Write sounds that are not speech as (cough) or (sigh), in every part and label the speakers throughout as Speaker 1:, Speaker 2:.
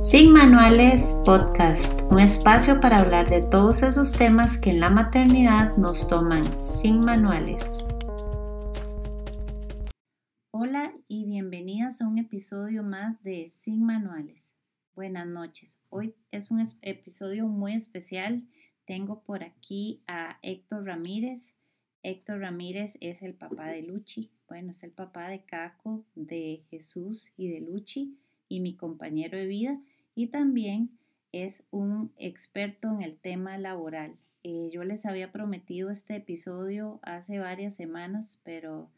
Speaker 1: Sin Manuales Podcast, un espacio para hablar de todos esos temas que en la maternidad nos toman sin manuales. Hola y bienvenidas a un episodio más de Sin Manuales. Buenas noches. Hoy es un episodio muy especial. Tengo por aquí a Héctor Ramírez. Héctor Ramírez es el papá de Luchi. Bueno, es el papá de Caco, de Jesús y de Luchi y mi compañero de vida y también es un experto en el tema laboral. Eh, yo les había prometido este episodio hace varias semanas, pero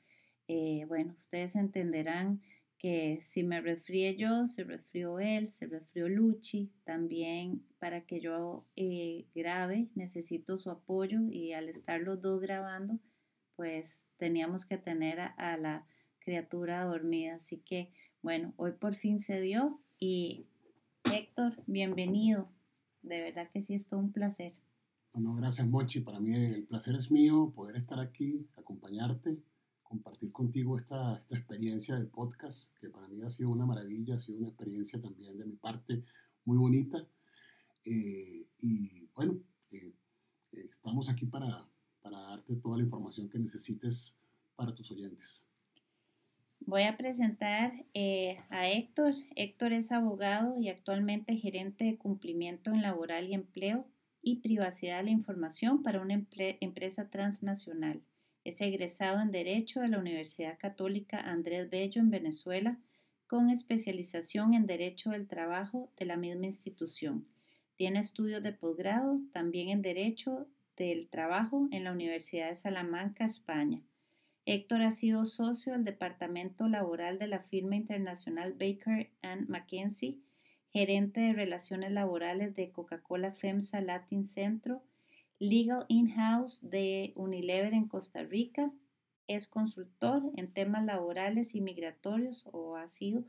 Speaker 1: eh, bueno, ustedes entenderán que si me resfrié yo, se resfrió él, se resfrió Luchi, también para que yo eh, grabe necesito su apoyo y al estar los dos grabando, pues teníamos que tener a la criatura dormida. Así que bueno, hoy por fin se dio y Héctor, bienvenido. De verdad que sí es todo un placer.
Speaker 2: Bueno, gracias Mochi. Para mí el placer es mío poder estar aquí, acompañarte, compartir contigo esta, esta experiencia del podcast, que para mí ha sido una maravilla, ha sido una experiencia también de mi parte muy bonita. Eh, y bueno, eh, estamos aquí para, para darte toda la información que necesites para tus oyentes.
Speaker 1: Voy a presentar eh, a Héctor. Héctor es abogado y actualmente gerente de cumplimiento en laboral y empleo y privacidad de la información para una empresa transnacional. Es egresado en Derecho de la Universidad Católica Andrés Bello en Venezuela, con especialización en Derecho del Trabajo de la misma institución. Tiene estudios de posgrado también en Derecho del Trabajo en la Universidad de Salamanca, España. Héctor ha sido socio del Departamento Laboral de la firma internacional Baker McKenzie, gerente de relaciones laborales de Coca-Cola FEMSA Latin Centro, legal in-house de Unilever en Costa Rica, es consultor en temas laborales y migratorios o ha sido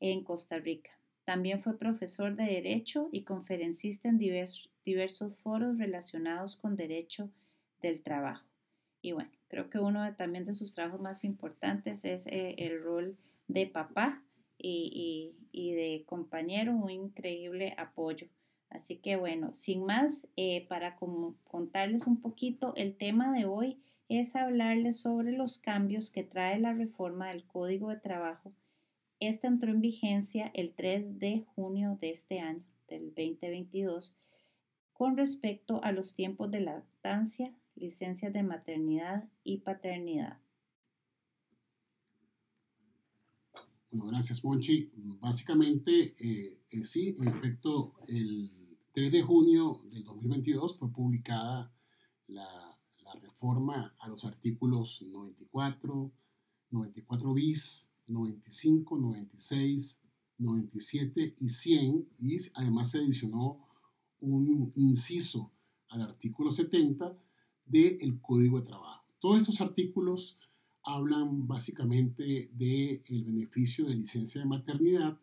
Speaker 1: en Costa Rica. También fue profesor de Derecho y conferencista en diversos foros relacionados con derecho del trabajo. Y bueno, creo que uno también de sus trabajos más importantes es eh, el rol de papá y, de compañero, un increíble apoyo. Así que bueno, sin más, eh, para contarles un poquito, el tema de hoy es hablarles sobre los cambios que trae la reforma del Código de Trabajo. Esta entró en vigencia el 3 de junio de este año, del 2022, con respecto a los tiempos de lactancia, licencias de maternidad y paternidad.
Speaker 2: Bueno, gracias, Monchi. Básicamente, eh, eh, sí, en efecto, el 3 de junio del 2022 fue publicada la, la reforma a los artículos 94, 94 bis, 95, 96, 97 y 100, y además se adicionó un inciso al artículo 70 del Código de Trabajo. Todos estos artículos hablan básicamente del el beneficio de licencia de maternidad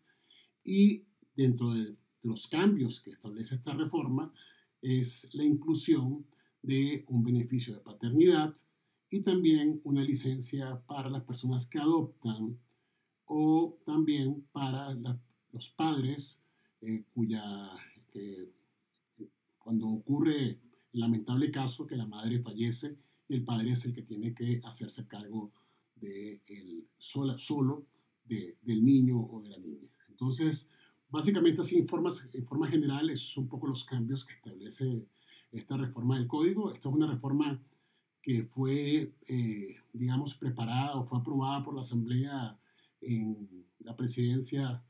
Speaker 2: y dentro de, los cambios que establece esta reforma es la inclusión de un beneficio de paternidad y también una licencia para las personas que adoptan o también para los padres eh, cuya, cuando ocurre lamentable caso que la madre fallece y el padre es el que tiene que hacerse cargo de el, sola, solo de, del niño o de la niña. Entonces, básicamente así en, en forma general, esos son un poco los cambios que establece esta reforma del código. Esta es una reforma que fue, eh, digamos, preparada o fue aprobada por la Asamblea en la presidencia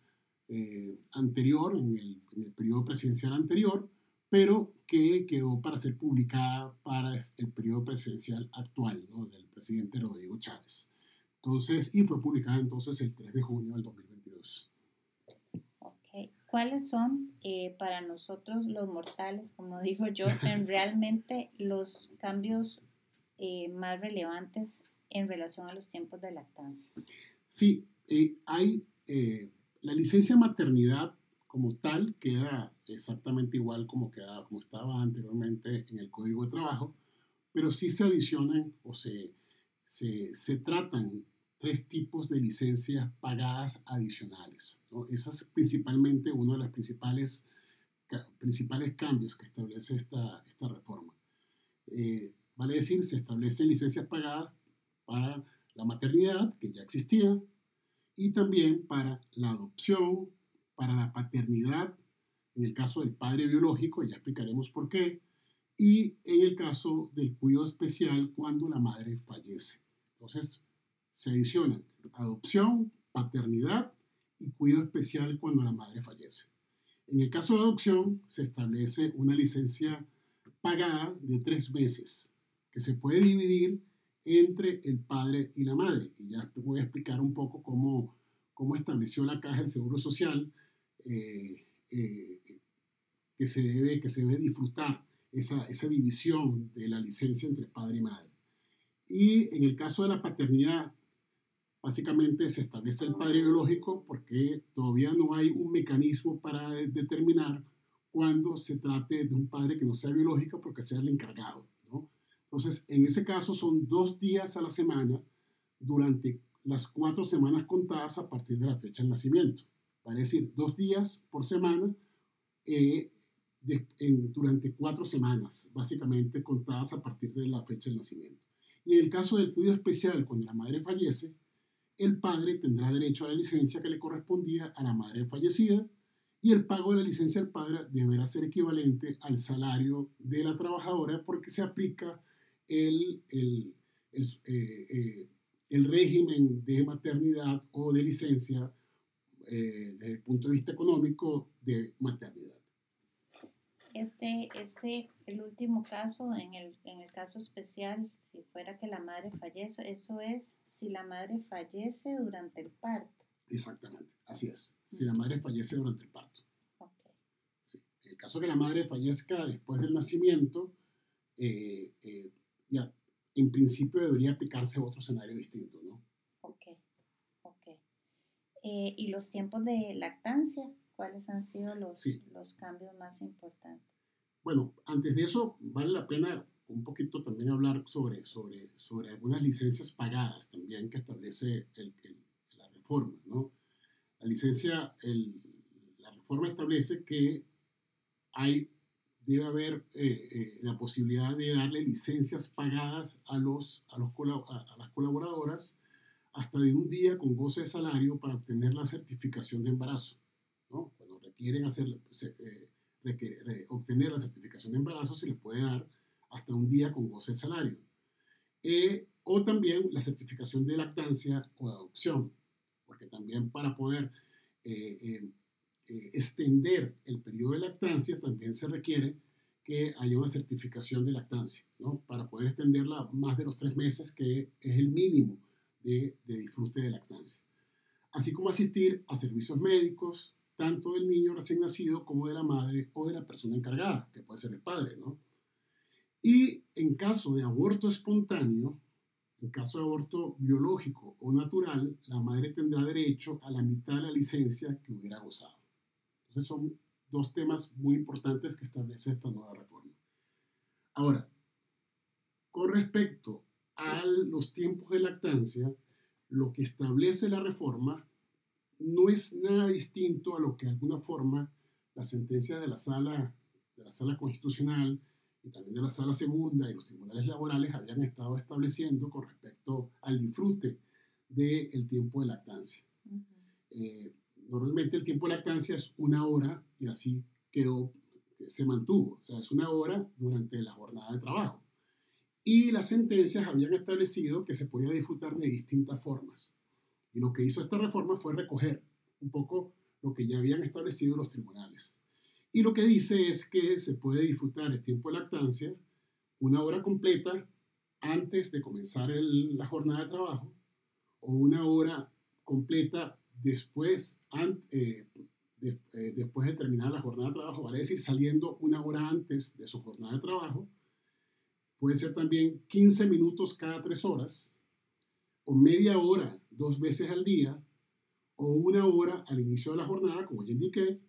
Speaker 2: eh, anterior, en el, en el periodo presidencial anterior, pero que quedó para ser publicada para el periodo presidencial actual ¿no? del presidente Rodrigo Chávez. Entonces, y fue publicada entonces el 3 de junio del 2022.
Speaker 1: Okay. ¿Cuáles son eh, para nosotros los mortales, como (laughs) digo yo, en realmente los cambios eh, más relevantes en relación a los tiempos de lactancia?
Speaker 2: Sí, eh, hay la licencia maternidad como tal queda exactamente igual como, quedaba, como estaba anteriormente en el Código de Trabajo, pero sí se adicionan o se, se, se tratan tres tipos de licencias pagadas adicionales. ¿no? Ese es principalmente uno de los principales, principales cambios que establece esta, esta reforma. Eh, vale decir, se establecen licencias pagadas para la maternidad, que ya existía, y también para la adopción, para la paternidad, en el caso del padre biológico, ya explicaremos por qué, y en el caso del cuidado especial cuando la madre fallece. Entonces, se adicionan adopción, paternidad y cuidado especial cuando la madre fallece. En el caso de adopción, se establece una licencia pagada de tres meses, que se puede dividir entre el padre y la madre. Y ya voy a explicar un poco cómo, cómo estableció la Caja del Seguro Social eh, eh, que, se debe, que se debe disfrutar esa, esa división de la licencia entre padre y madre. Y en el caso de la paternidad, básicamente se establece el padre biológico porque todavía no hay un mecanismo para determinar cuándo se trate de un padre que no sea biológico porque sea el encargado. ¿no? Entonces, en ese caso son dos días a la semana durante las cuatro semanas contadas a partir de la fecha del nacimiento. Es decir, dos días por semana eh, durante cuatro semanas, básicamente contadas a partir de la fecha del nacimiento. Y en el caso del cuidado especial, cuando la madre fallece, el padre tendrá derecho a la licencia que le correspondía a la madre fallecida y el pago de la licencia del padre deberá ser equivalente al salario de la trabajadora porque se aplica el, el, el, eh, eh, el régimen de maternidad o de licencia eh, desde el punto de vista económico de maternidad.
Speaker 1: Este, este, el último caso, en el, en el caso especial, si fuera que la madre fallece, eso es si la madre fallece durante el parto.
Speaker 2: Exactamente, así es, si la madre fallece durante el parto. Okay. Sí. En el caso que la madre fallezca después del nacimiento, eh, eh, ya en principio debería aplicarse otro escenario distinto, ¿no?
Speaker 1: Ok, ok. Eh, ¿Y los tiempos de lactancia? ¿Cuáles han sido los, los cambios más importantes?
Speaker 2: Bueno, antes de eso, vale la pena un poquito también hablar sobre, sobre, sobre algunas licencias pagadas también que establece el, la reforma. ¿no? La licencia, el, la reforma establece que hay, debe haber eh, eh, la posibilidad de darle licencias pagadas a, los, a, los, a las colaboradoras hasta de un día con goce de salario para obtener la certificación de embarazo. Cuando requieren hacer, eh, obtener la certificación de embarazo, se les puede dar hasta un día con goce de salario. Eh, o también la certificación de lactancia o de adopción, porque también para poder eh, extender el periodo de lactancia también se requiere que haya una certificación de lactancia, ¿no? para poder extenderla más de los tres meses, que es el mínimo de, de disfrute de lactancia. Así como asistir a servicios médicos, tanto del niño recién nacido como de la madre o de la persona encargada, que puede ser el padre, ¿no? Y en caso de aborto espontáneo, en caso de aborto biológico o natural, la madre tendrá derecho a la mitad de la licencia que hubiera gozado. Entonces son dos temas muy importantes que establece esta nueva reforma. Ahora, con respecto a los tiempos de lactancia, lo que establece la reforma no es nada distinto a lo que de alguna forma la sentencia de la sala, de la sala constitucional y también de la sala segunda y los tribunales laborales habían estado estableciendo con respecto al disfrute del tiempo de lactancia. Eh, normalmente el tiempo de lactancia es una hora y así quedó, se mantuvo, o sea, es una hora durante la jornada de trabajo. Y las sentencias habían establecido que se podía disfrutar de distintas formas. Y lo que hizo esta reforma fue recoger un poco lo que ya habían establecido los tribunales. Y lo que dice es que se puede disfrutar el tiempo de lactancia una hora completa antes de comenzar la jornada de trabajo o una hora completa después, eh, eh, después de terminar la jornada de trabajo, vale decir, saliendo una hora antes de su jornada de trabajo. Puede ser también 15 minutos cada tres horas o media hora dos veces al día o una hora al inicio de la jornada, como ya indiqué,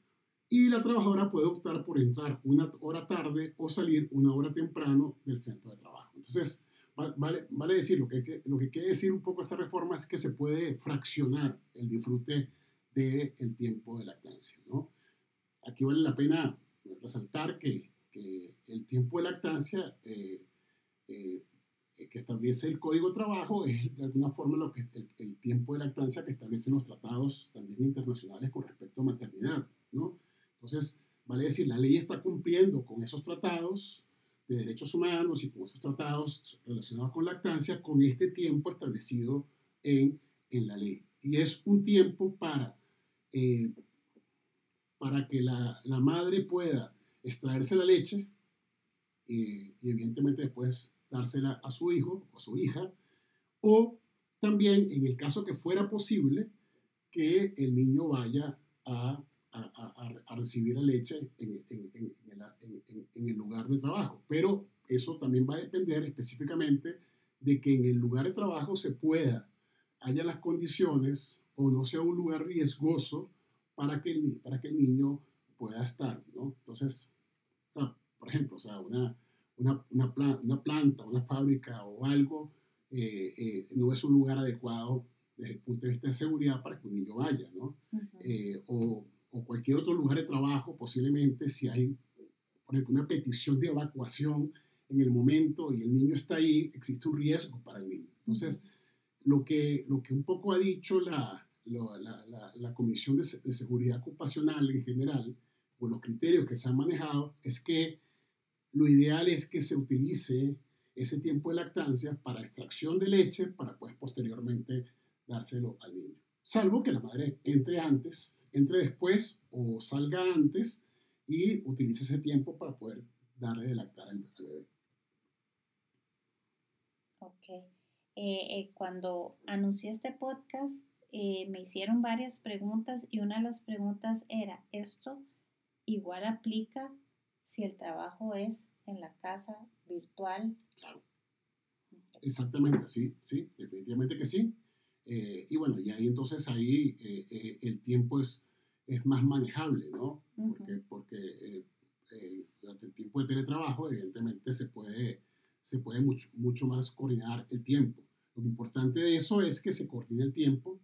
Speaker 2: y la trabajadora puede optar por entrar una hora tarde o salir una hora temprano del centro de trabajo. Entonces, vale, vale decir, lo que, lo que quiere decir un poco esta reforma es que se puede fraccionar el disfrute del el tiempo de lactancia. ¿no? Aquí vale la pena resaltar que, que el tiempo de lactancia eh, eh, que establece el Código de Trabajo es de alguna forma lo que el, tiempo de lactancia que establecen los tratados también internacionales con respecto a maternidad. ¿no? Entonces, vale decir, la ley está cumpliendo con esos tratados de derechos humanos y con esos tratados relacionados con lactancia con este tiempo establecido en, en la ley. Y es un tiempo para, eh, para que la, la, madre pueda extraerse la leche eh, y evidentemente después dársela a su hijo o a su hija, o también en el caso que fuera posible que el niño vaya a a, recibir la leche en, en, el lugar de trabajo. Pero eso también va a depender específicamente de que en el lugar de trabajo se pueda, haya las condiciones o no sea un lugar riesgoso para que el, para que el niño pueda estar. ¿no? Entonces, por ejemplo, o sea, una, una, una, planta, una fábrica o algo eh, eh, no es un lugar adecuado desde el punto de vista de seguridad para que un niño vaya, ¿no? Eh, o o cualquier otro lugar de trabajo, posiblemente si hay, por ejemplo, una petición de evacuación en el momento y el niño está ahí, existe un riesgo para el niño. Entonces, lo que, lo que un poco ha dicho la, la, la, la Comisión de, de, Seguridad Ocupacional en general, o los criterios que se han manejado, es que lo ideal es que se utilice ese tiempo de lactancia para extracción de leche para pues posteriormente dárselo al niño salvo que la madre entre antes, entre después o salga antes y utilice ese tiempo para poder darle de lactar al, bebé.
Speaker 1: Ok. Eh, eh, cuando anuncié este podcast, eh, me hicieron varias preguntas y una de las preguntas era, ¿esto igual aplica si el trabajo es en la casa virtual?
Speaker 2: Claro. Exactamente, sí, sí, definitivamente que sí. Eh, y bueno, y ahí entonces ahí eh, eh, el tiempo es, es más manejable, ¿no? Porque, porque durante el tiempo de teletrabajo, evidentemente, se puede, se puede mucho, mucho más coordinar el tiempo. Lo importante de eso es que se coordine el tiempo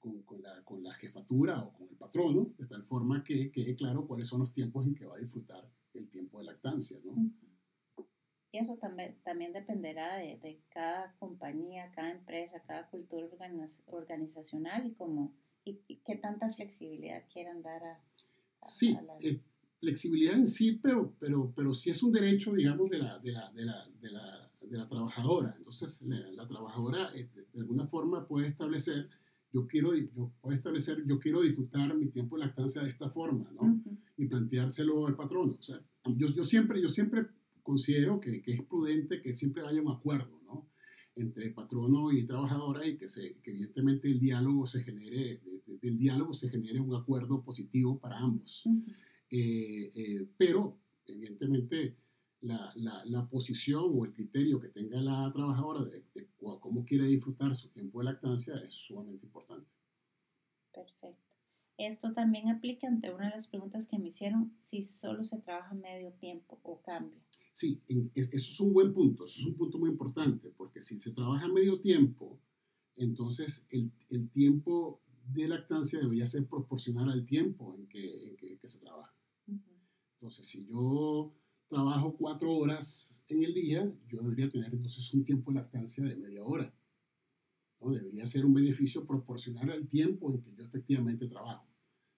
Speaker 2: con, con, la, con, la, jefatura o con el patrono, de tal forma que quede claro cuáles son los tiempos en que va a disfrutar el tiempo de lactancia, ¿no?
Speaker 1: Y eso también, también dependerá de, de, cada compañía, cada empresa, cada cultura organizacional y, como, y, qué tanta flexibilidad quieran dar a,
Speaker 2: sí, eh, flexibilidad en sí, pero, pero, pero sí es un derecho, digamos, de la, de la, de la, de la, de la trabajadora. Entonces, la, trabajadora eh, de, alguna forma puede establecer, yo quiero, yo puedo establecer, yo quiero disfrutar mi tiempo de lactancia de esta forma, ¿no? Y planteárselo al patrón. O sea, yo, yo siempre, yo siempre considero que, que, es prudente que siempre haya un acuerdo ¿no? entre patrono y trabajadora y que, se, que evidentemente el diálogo se genere, del diálogo se genere un acuerdo positivo para ambos. Eh, eh, pero, evidentemente, la, la, la, posición o el criterio que tenga la trabajadora de, de, cómo quiere disfrutar su tiempo de lactancia es sumamente importante.
Speaker 1: Perfecto. Esto también aplica ante una de las preguntas que me hicieron, si solo se trabaja medio tiempo o cambia.
Speaker 2: Sí, eso es un buen punto, eso es un punto muy importante, porque si se trabaja medio tiempo, entonces el, el tiempo de lactancia debería ser proporcional al tiempo en que, en que, se trabaja. Entonces, si yo trabajo cuatro horas en el día, yo debería tener entonces un tiempo de lactancia de media hora. ¿no? Debería ser un beneficio proporcional al tiempo en que yo efectivamente trabajo.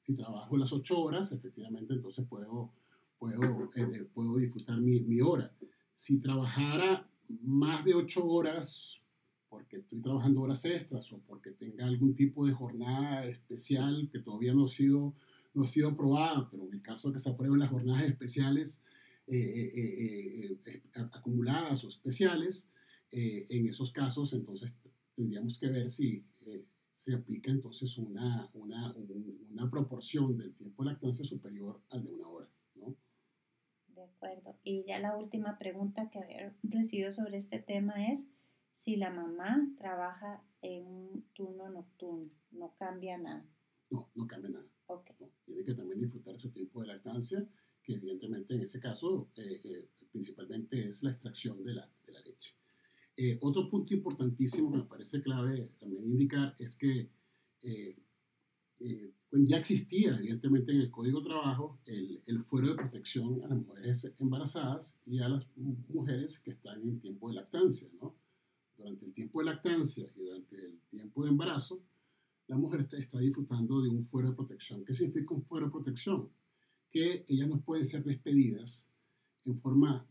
Speaker 2: Si trabajo las ocho horas, efectivamente, entonces puedo, puedo, eh, puedo disfrutar mi, mi, hora. Si trabajara más de ocho horas, porque estoy trabajando horas extras o porque tenga algún tipo de jornada especial que todavía no ha sido, no ha sido aprobada, pero en el caso de que se aprueben las jornadas especiales eh, eh, acumuladas o especiales, en esos casos entonces tendríamos que ver si se aplica entonces una, una, una, proporción del tiempo de lactancia superior al de una hora. ¿no?
Speaker 1: De acuerdo. Y ya la última pregunta que había recibido sobre este tema es si la mamá trabaja en un turno nocturno, ¿no cambia nada?
Speaker 2: No, no cambia nada. Okay. tiene que también disfrutar su tiempo de lactancia, que evidentemente en ese caso eh, eh, principalmente es la extracción de la, de la leche. Eh, otro punto importantísimo que me parece clave también indicar es que eh, eh, ya existía, evidentemente, en el Código de Trabajo el, el, fuero de protección a las mujeres embarazadas y a las mujeres que están en tiempo de lactancia. ¿no? Durante el tiempo de lactancia y durante el tiempo de embarazo, la mujer está, está disfrutando de un fuero de protección. ¿Qué significa un fuero de protección? Que ellas no pueden ser despedidas en forma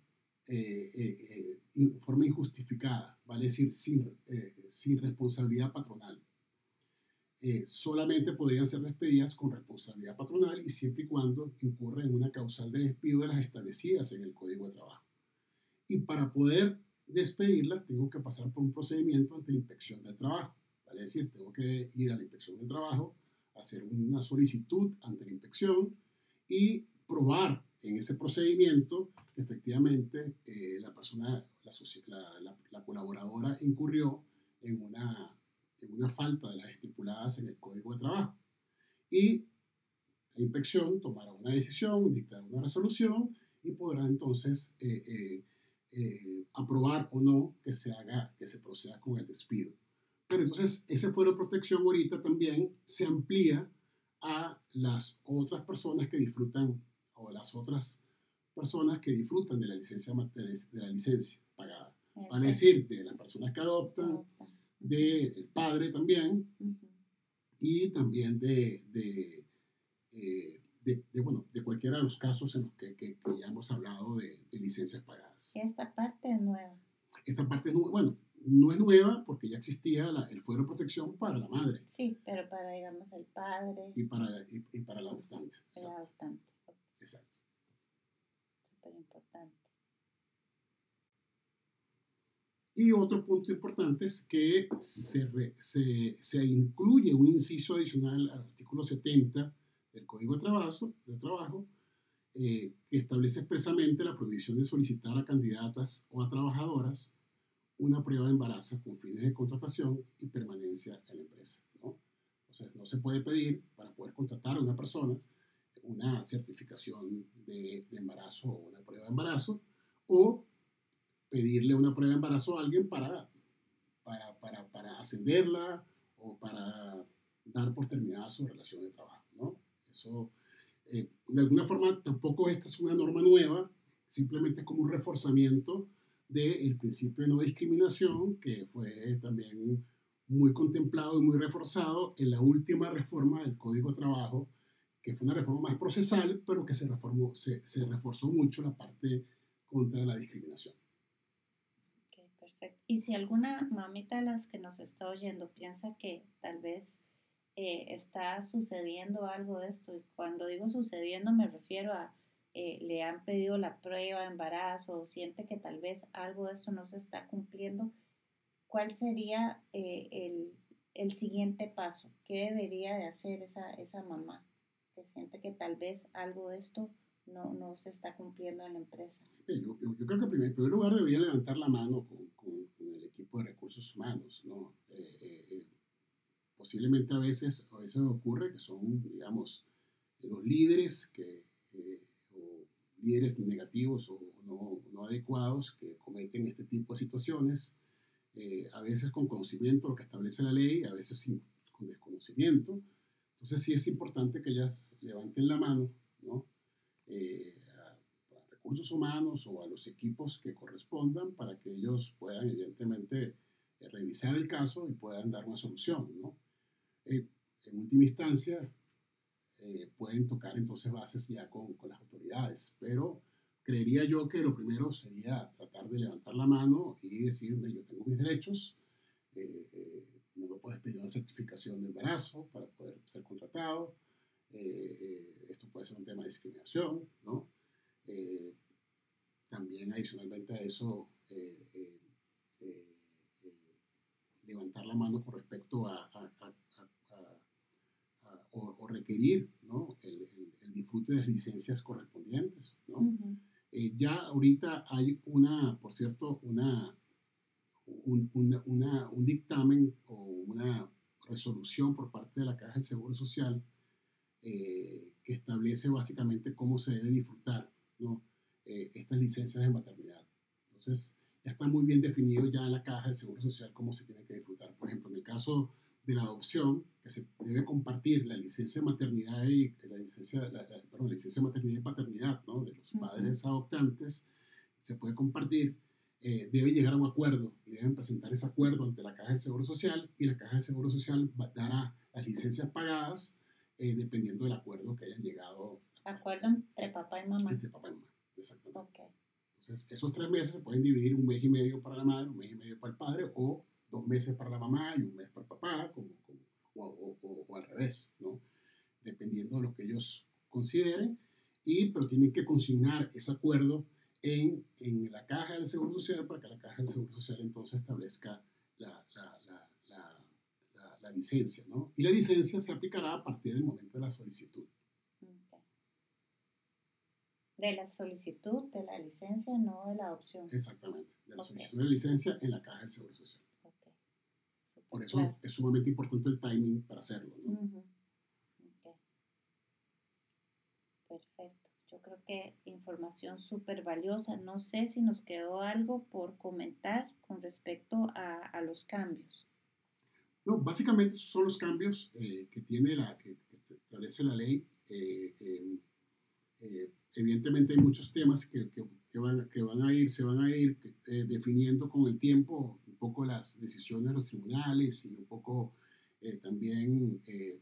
Speaker 2: eh, eh, eh forma injustificada, vale decir, sin, eh, sin responsabilidad patronal. solamente podrían ser despedidas con responsabilidad patronal y siempre y cuando incurren en una causal de despido de las establecidas en el Código de Trabajo. Y para poder despedirlas, tengo que pasar por un procedimiento ante la inspección del trabajo. Vale decir, tengo que ir a la inspección del trabajo, hacer una solicitud ante la inspección y probar en ese procedimiento que efectivamente eh, la persona, la, la, colaboradora incurrió en una, en una falta de las estipuladas en el Código de Trabajo. Y la inspección tomará una decisión, dictará una resolución y podrá entonces eh, eh, aprobar o no que se haga, que se proceda con el despido. Pero entonces ese fuero de protección ahorita también se amplía a las otras personas que disfrutan o a las otras personas que disfrutan de la licencia, de la licencia pagada. Van a decir, de las personas que adoptan, del padre también, y también de, de, eh, de, de, bueno, de cualquiera de los casos en los que, que, ya hemos hablado de, licencias pagadas.
Speaker 1: Esta parte es nueva.
Speaker 2: Esta parte es nueva. Bueno, no es nueva porque ya existía la, el fuero de protección para la madre.
Speaker 1: Sí, pero para, digamos, el padre.
Speaker 2: Y para, y, y para el adoptante.
Speaker 1: El adoptante.
Speaker 2: Exacto
Speaker 1: importante.
Speaker 2: Y otro punto importante es que se, se, se, incluye un inciso adicional al artículo 70 del Código de Trabajo, de trabajo eh, que establece expresamente la prohibición de solicitar a candidatas o a trabajadoras una prueba de embarazo con fines de contratación y permanencia en la empresa. ¿no? Entonces, no se puede pedir para poder contratar a una persona una certificación de, embarazo o una prueba de embarazo, o pedirle una prueba de embarazo a alguien para, para, para, para ascenderla o para dar por terminada su relación de trabajo. ¿no? Eso, eh, de alguna forma, tampoco esta es una norma nueva, simplemente es como un reforzamiento del principio de no discriminación, que fue también muy contemplado y muy reforzado en la última reforma del Código de Trabajo que fue una reforma más procesal, pero que se, reformó, se, se reforzó mucho la parte contra la discriminación.
Speaker 1: Ok, perfecto. Y si alguna mamita de las que nos está oyendo piensa que tal vez eh, está sucediendo algo de esto, y cuando digo sucediendo me refiero a eh, le han pedido la prueba de embarazo o siente que tal vez algo de esto no se está cumpliendo, ¿cuál sería eh, el, el, siguiente paso? ¿Qué debería de hacer esa, esa mamá? que siente que tal vez algo de esto no, no se está cumpliendo en la empresa?
Speaker 2: Yo, yo, creo que en primer, lugar debería levantar la mano con, con, el equipo de recursos humanos. ¿no? Eh, eh, eh, posiblemente a veces, a veces ocurre que son, digamos, los líderes que, o líderes negativos o no, no, adecuados que cometen este tipo de situaciones, a veces con conocimiento de lo que establece la ley, a veces sin, con desconocimiento entonces sí es importante que ellas levanten la mano, ¿no? Eh, a, recursos humanos o a los equipos que correspondan para que ellos puedan evidentemente eh, revisar el caso y puedan dar una solución, ¿no? Eh, en última instancia, pueden tocar entonces bases ya con, con, las pero creería yo que lo primero sería tratar de levantar la mano y decirme, yo tengo mis derechos, no me puedes pedir una certificación de embarazo para poder ser contratado. Eh, eh, esto puede ser un tema de discriminación, ¿no? Eh, también adicionalmente a eso, levantar la mano con respecto a, o, requerir ¿no? el, disfrute de las licencias correspondientes. ¿no? ya ahorita hay una, por cierto, una un, una, un dictamen o una resolución por parte de la Caja del Seguro Social eh, que establece básicamente cómo se debe disfrutar ¿no? Eh, estas licencias de maternidad. Entonces, ya está muy bien definido ya en la caja del Seguro Social cómo se tiene que disfrutar. Por ejemplo, en el caso de la adopción, que se debe compartir la licencia de maternidad y la licencia, la, perdón, la licencia de maternidad y paternidad ¿no? de los padres adoptantes, se puede compartir, eh, debe llegar a un acuerdo y deben presentar ese acuerdo ante la Caja del Seguro Social y la Caja del Seguro Social dará las licencias pagadas eh, dependiendo del acuerdo que hayan llegado.
Speaker 1: Acuerdo entre papá y mamá.
Speaker 2: Entre papá y mamá, exactamente. Entonces, esos tres meses se pueden dividir un mes y medio para la madre, un mes y medio para el padre o dos meses para la mamá y un mes para el papá, como, o, o, al revés, ¿no? dependiendo de lo que ellos consideren, y, pero tienen que consignar ese acuerdo en, en, la caja del Seguro Social para que la caja del Seguro Social entonces establezca la, la, la, la, licencia. ¿no? Y la licencia se aplicará a partir del momento de la solicitud.
Speaker 1: De la solicitud de la licencia, no de la adopción.
Speaker 2: Exactamente, de la solicitud de la licencia en la caja del Seguro Social. Por eso es sumamente importante el timing para hacerlo. ¿no?
Speaker 1: Perfecto. Yo creo que información súper valiosa. No sé si nos quedó algo por comentar con respecto a, los cambios.
Speaker 2: No, básicamente son los cambios eh, que tiene la, que, establece la ley. Eh, eh, evidentemente hay muchos temas que, que, van, que van a ir, se van a ir definiendo con el tiempo poco las decisiones de los tribunales y un poco eh, también eh,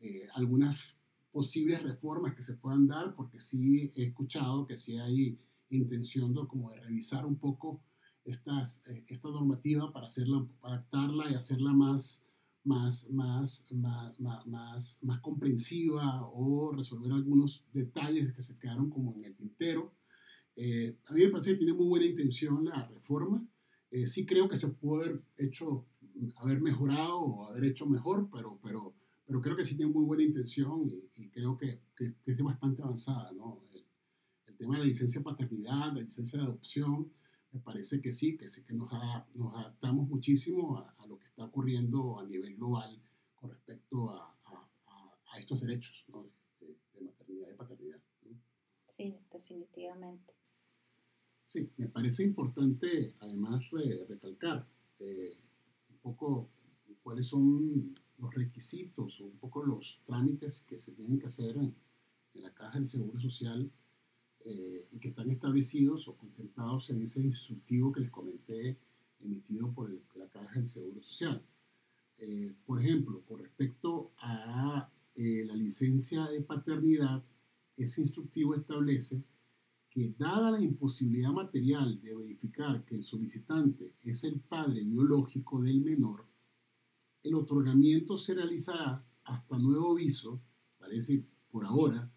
Speaker 2: eh, algunas posibles reformas que se puedan dar, porque sí he escuchado que sí hay intención de, como de revisar un poco estas, esta normativa para, hacerla, adaptarla y hacerla más, más, más, más, más, más comprensiva o resolver algunos detalles que se quedaron como en el tintero. a mí me parece que tiene muy buena intención la reforma. Eh, sí creo que se puede haber hecho, haber mejorado o haber hecho mejor, pero, pero, pero creo que sí tiene muy buena intención y, creo que, que, es bastante avanzada, ¿no? El, tema de la licencia de paternidad, la licencia de adopción, me parece que sí, que, sí, que nos, adaptamos muchísimo a, lo que está ocurriendo a nivel global con respecto a, estos derechos. de, de, maternidad y paternidad.
Speaker 1: Sí, definitivamente.
Speaker 2: Me parece importante además recalcar eh, un poco cuáles son los requisitos o un poco los trámites que se tienen que hacer en, la caja del Seguro Social eh, y que están establecidos o contemplados en ese instructivo que les comenté emitido por la caja del Seguro Social. Eh, por ejemplo, con respecto a la licencia de paternidad, ese instructivo establece dada la imposibilidad material de verificar que el solicitante es el padre biológico del menor, el otorgamiento se realizará hasta nuevo aviso, parece por ahora,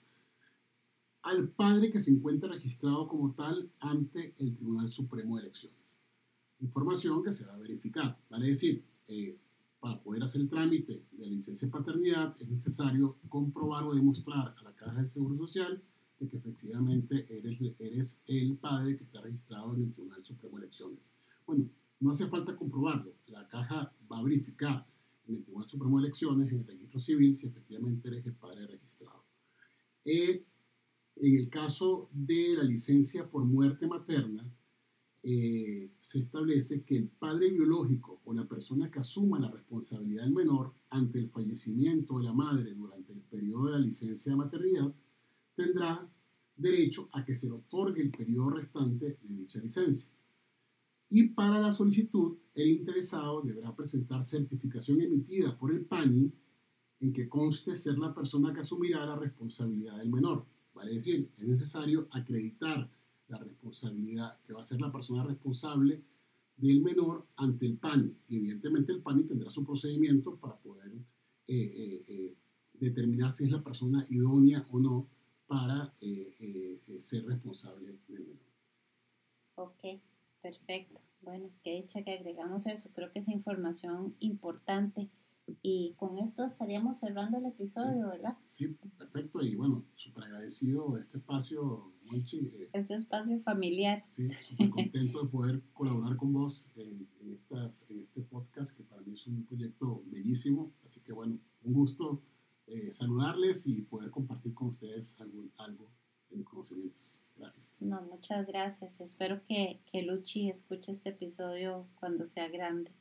Speaker 2: al padre que se encuentra registrado como tal ante el Tribunal Supremo de Elecciones. Información que se va a verificar. Vale decir, eh, para poder hacer el trámite de la licencia de paternidad es necesario comprobar o demostrar a la Caja del Seguro Social de que efectivamente eres, eres el padre que está registrado en el Tribunal Supremo de Elecciones. Bueno, no hace falta comprobarlo. La caja va a verificar en el Tribunal Supremo de Elecciones, en el registro civil, si efectivamente eres el padre registrado. Eh, en el caso de la licencia por muerte materna, eh, se establece que el padre biológico o la persona que asuma la responsabilidad del menor ante el fallecimiento de la madre durante el periodo de la licencia de maternidad tendrá derecho a que se le otorgue el periodo restante de dicha licencia. Y para la solicitud, el interesado deberá presentar certificación emitida por el PANI en que conste ser la persona que asumirá la responsabilidad del menor. Vale decir, es necesario acreditar la responsabilidad, que va a ser la persona responsable del menor ante el PANI. Y evidentemente el PANI tendrá su procedimiento para poder eh, eh, eh, determinar si es la persona idónea o no para eh, eh, eh, ser responsable del menor.
Speaker 1: Ok, perfecto. Bueno, qué dicha que agregamos eso. Creo que es información importante. Y con esto estaríamos cerrando el episodio, ¿verdad?
Speaker 2: Sí, perfecto. Y bueno, súper agradecido este espacio, Monchi.
Speaker 1: Este espacio familiar.
Speaker 2: Sí, súper contento de poder colaborar con vos en, en, estas, en este podcast, que para mí es un proyecto bellísimo. Así que bueno, un gusto eh, saludarles y poder compartir con ustedes algún, algo de mis conocimientos. Gracias.
Speaker 1: No, muchas gracias. Espero que, que Luchi escuche este episodio cuando sea grande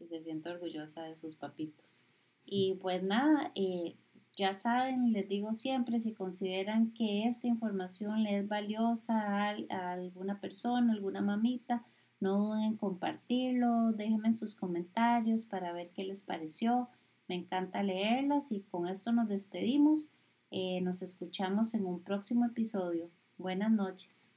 Speaker 1: y se sienta orgullosa de sus papitos. Y pues nada, eh, ya saben, les digo siempre, si consideran que esta información les es valiosa a, a alguna persona, alguna mamita, no duden en compartirlo, déjenme en sus comentarios para ver qué les pareció. Me encanta leerlas y con esto nos despedimos. Eh, nos escuchamos en un próximo episodio. Buenas noches.